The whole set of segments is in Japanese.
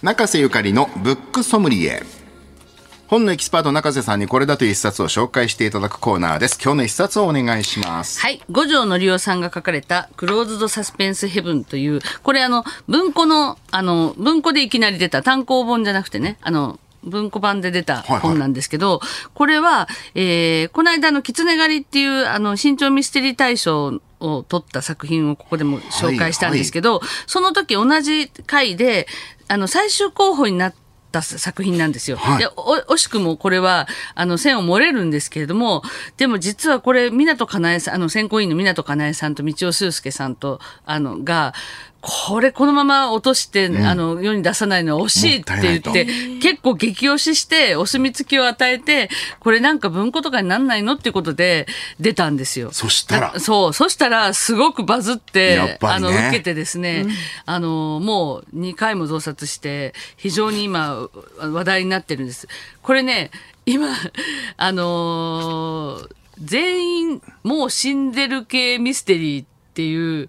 中瀬ゆかりのブックソムリエ。本のエキスパート中瀬さんにこれだという一冊を紹介していただくコーナーです。今日の一冊をお願いします。はい。五条のりおさんが書かれた、クローズドサスペンスヘブンという、これあの、文庫の、あの、文庫でいきなり出た単行本じゃなくてね、あの、文庫版で出たはいはい。本なんですけど、これは、えー、この間の狐狩りっていう、あの、新潮ミステリー大賞を取った作品をここでも紹介したんですけど、その時同じ回で、あの、最終候補になった作品なんですよ。はいでお惜しくもこれはあの線を漏れるんですけれどもでも実はこれ湊かなえさんあの選考委員の湊かなえさんと道尾修介さんとあのがこれこのまま落として、あの世に出さないのは惜しいって言って結構激推ししてお墨付きを与えてこれなんか文庫とかになんないのっていうことで出たんですよ。そしたら。だそう。そしたらすごくバズって、ね。あの受けてですね、あのもう2回も増刷して非常に今話題になってるんです。これね今あのー全員もう死んでる系ミステリーっていう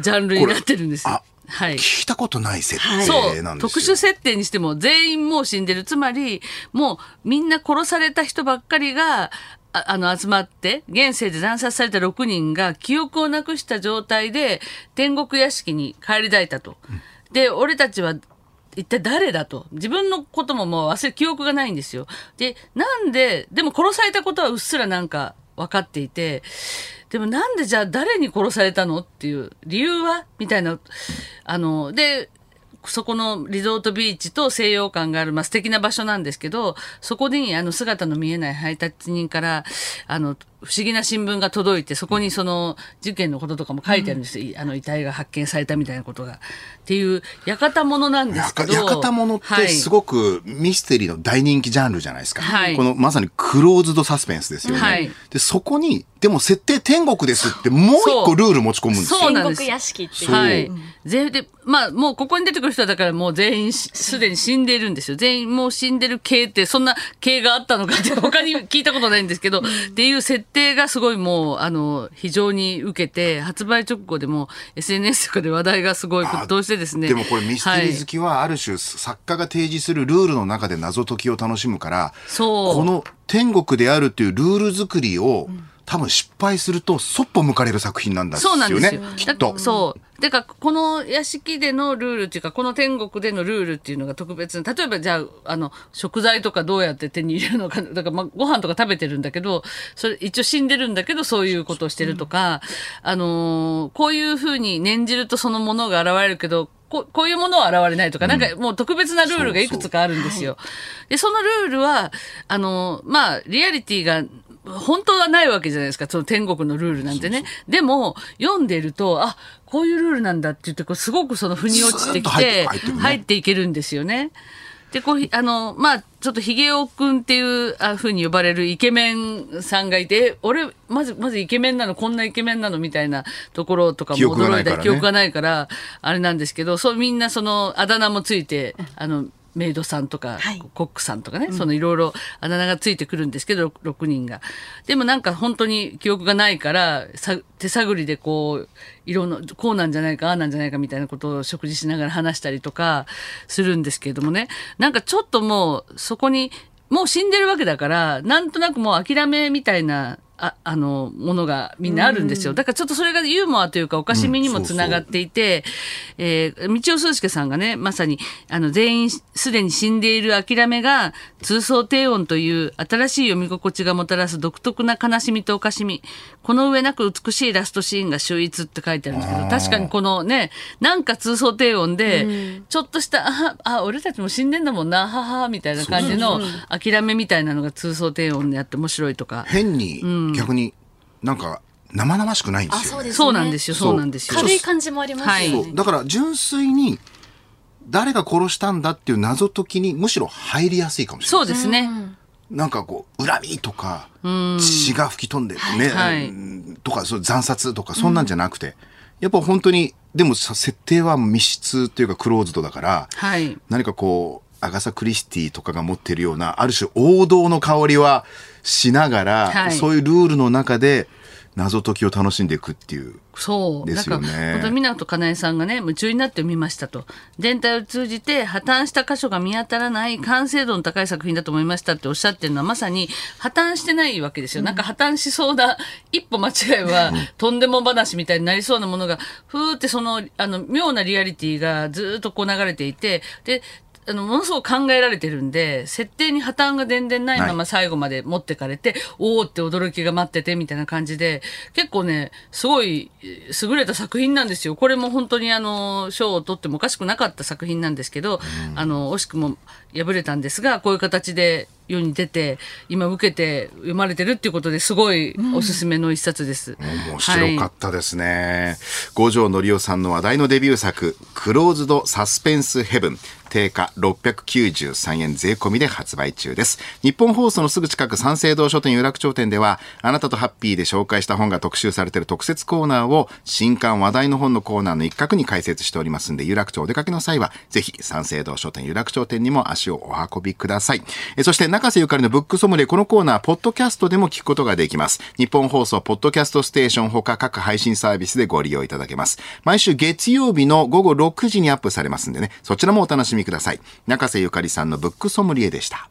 ジャンルになってるんですよあ。はい。聞いたことない設そう定なんですよ、特殊設定にしても全員もう死んでるつまりもうみんな殺された人ばっかりがああの集まって現世で惨殺された6人が記憶をなくした状態で天国屋敷に帰り咲いたと。で俺たちは一体誰だと自分のことももう忘れ記憶がないんですよ。でなんででも殺されたことはうっすらなんか分かっていてでもなんでじゃあ誰に殺されたのっていう理由は？みたいなあのでそこのリゾートビーチと西洋館がある、まあ、素敵な場所なんですけど、そこにあの姿の見えない配達人から、あの、不思議な新聞が届いて、そこにその事件のこととかも書いてあるんですよ。あの遺体が発見されたみたいなことが。っていう、館物なんですけど。館物ってすごくミステリーの大人気ジャンルじゃないですか、はいこのまさにクローズドサスペンスですよね、はいでそこにでも設定天国ですってもう一個ルール持ち込むんですよそうなんです天国屋敷っていう。はい。ぜで、まあ、もうここに出てくる人はだからもう全員しすでに死んでいるんですよ。全員もう死んでる系って、そんな系があったのかって他に聞いたことないんですけど、っていう設定がすごいもう、あの、非常に受けて、発売直後でも SNS とかで話題がすごい沸騰してですね。でもこれミステリー好はい。きはある種作家が提示するルールの中で謎解きを楽しむからそう。この天国であるっていうルール作りを多分失敗するとそっぽ向かれる作品なんですよそうなんですねよ。きっとだ。そう。だから、この屋敷でのルールっていうか、この天国でのルールっていうのが特別な例えばじゃあ、あの、食材とかどうやって手に入れるのか、だから、まあ、ご飯とか食べてるんだけど、それ、一応死んでるんだけど、そういうことをしてるとか、あのーこういうふうに念じるとそのものが現れるけど、ここういうものは現れないとか、なんかもう特別なルールがいくつかあるんですよ。で、そのルールは、あの、まあ、リアリティが、本当はないわけじゃないですか、その天国のルールなんてね。でも、読んでると、あ、こういうルールなんだって言って、こうすごくその腑に落ちてきてて、入ってくるね入っていけるんですよね。で、こう、ひあの、まあ、ちょっとヒゲオくんっていうあ風に呼ばれるイケメンさんがいて、え俺、まず、まずイケメンなの、こんなイケメンなのみたいなところとかも驚いた記憶がないから、あれなんですけど、そうみんなそのあだ名もついて、あの、メイドさんとか、はい。コックさんとかね、そのいろいろあだ名がついてくるんですけど、6, 人が。でもなんか本当に記憶がないから、さ手探りでこう、いろんな、こうなんじゃないか、ああなんじゃないかみたいなことを食事しながら話したりとかするんですけれどもね、なんかちょっともうそこに、もう死んでるわけだから、なんとなくもう諦めみたいな、ああの、ものがみんなあるんですよ。だからちょっとそれがユーモアというかおかしみにもつながっていて、えー道尾数介さんがね、まさに、あの、全員すでに死んでいる諦めが、通奏低音という新しい読み心地がもたらす独特な悲しみとおかしみ。この上なく美しいラストシーンが秀逸って書いてあるんですけど、確かにこのね、なんか通奏低音で、ちょっとした、あ、あ、俺たちも死んでんだもんな、はは、みたいな感じの諦めみたいなのが通奏低音であって面白いとか。変に逆になんか生々しくないんであ、すよね。そうですね。そうなんですよ、そうなんですよ。軽い感じもありますよね。そうだから純粋に誰が殺したんだっていう謎解きにむしろ入りやすいかもしれない。そうですね。なんかこう恨みとか血が吹き飛んでね、はいうんとかそう惨殺とかそんなんじゃなくて、やっぱ本当にでもさ設定は密室っていうかクローズドだから、はい。何かこうアガサ・クリスティとかが持ってるようなある種王道の香りはしながら、はいそういうルールの中で謎解きを楽しんでいくっていう。そう。ですよね本湊かなえさんがね、夢中になって読みましたと。全体を通じて破綻した箇所が見当たらない完成度の高い作品だと思いましたっておっしゃってるのはまさに破綻してないわけですよ。なんか破綻しそうな一歩間違いは、とんでも話みたいになりそうなものが、ふーってその、あの、妙なリアリティがずーっとこう流れていて、で、あの、ものすごく考えられてるんで、設定に破綻が全然ないまま最後まで持ってかれて、おーって驚きが待っててみたいな感じで、結構ね、すごいえー優れた作品なんですよ。これも本当にあの、賞を取ってもおかしくなかった作品なんですけど、あの、惜しくも敗れたんですが、こういう形で世に出て、今受けて読まれてるっていうことですごいおすすめの一冊です。面白かったですね。五条のりおさんの話題のデビュー作、クローズドサスペンスヘブン。定価693円税込みで発売中です。日本放送のすぐ近く三省堂書店有楽町店では、あなたとハッピーで紹介した本が特集されている特設コーナーを、新刊話題の本のコーナーの一角に開設しておりますんで、有楽町お出かけの際は、ぜひ三省堂書店有楽町店にも足をお運びください。えそして、中瀬ゆかりのブックソムリエ、このコーナー、ポッドキャストでも聞くことができます。日本放送、ポッドキャストステーションほか各配信サービスでご利用いただけます。毎週月曜日の午後6時にアップされますんでね、そちらもお楽しみください。中瀬ゆかりさんのブックソムリエでした。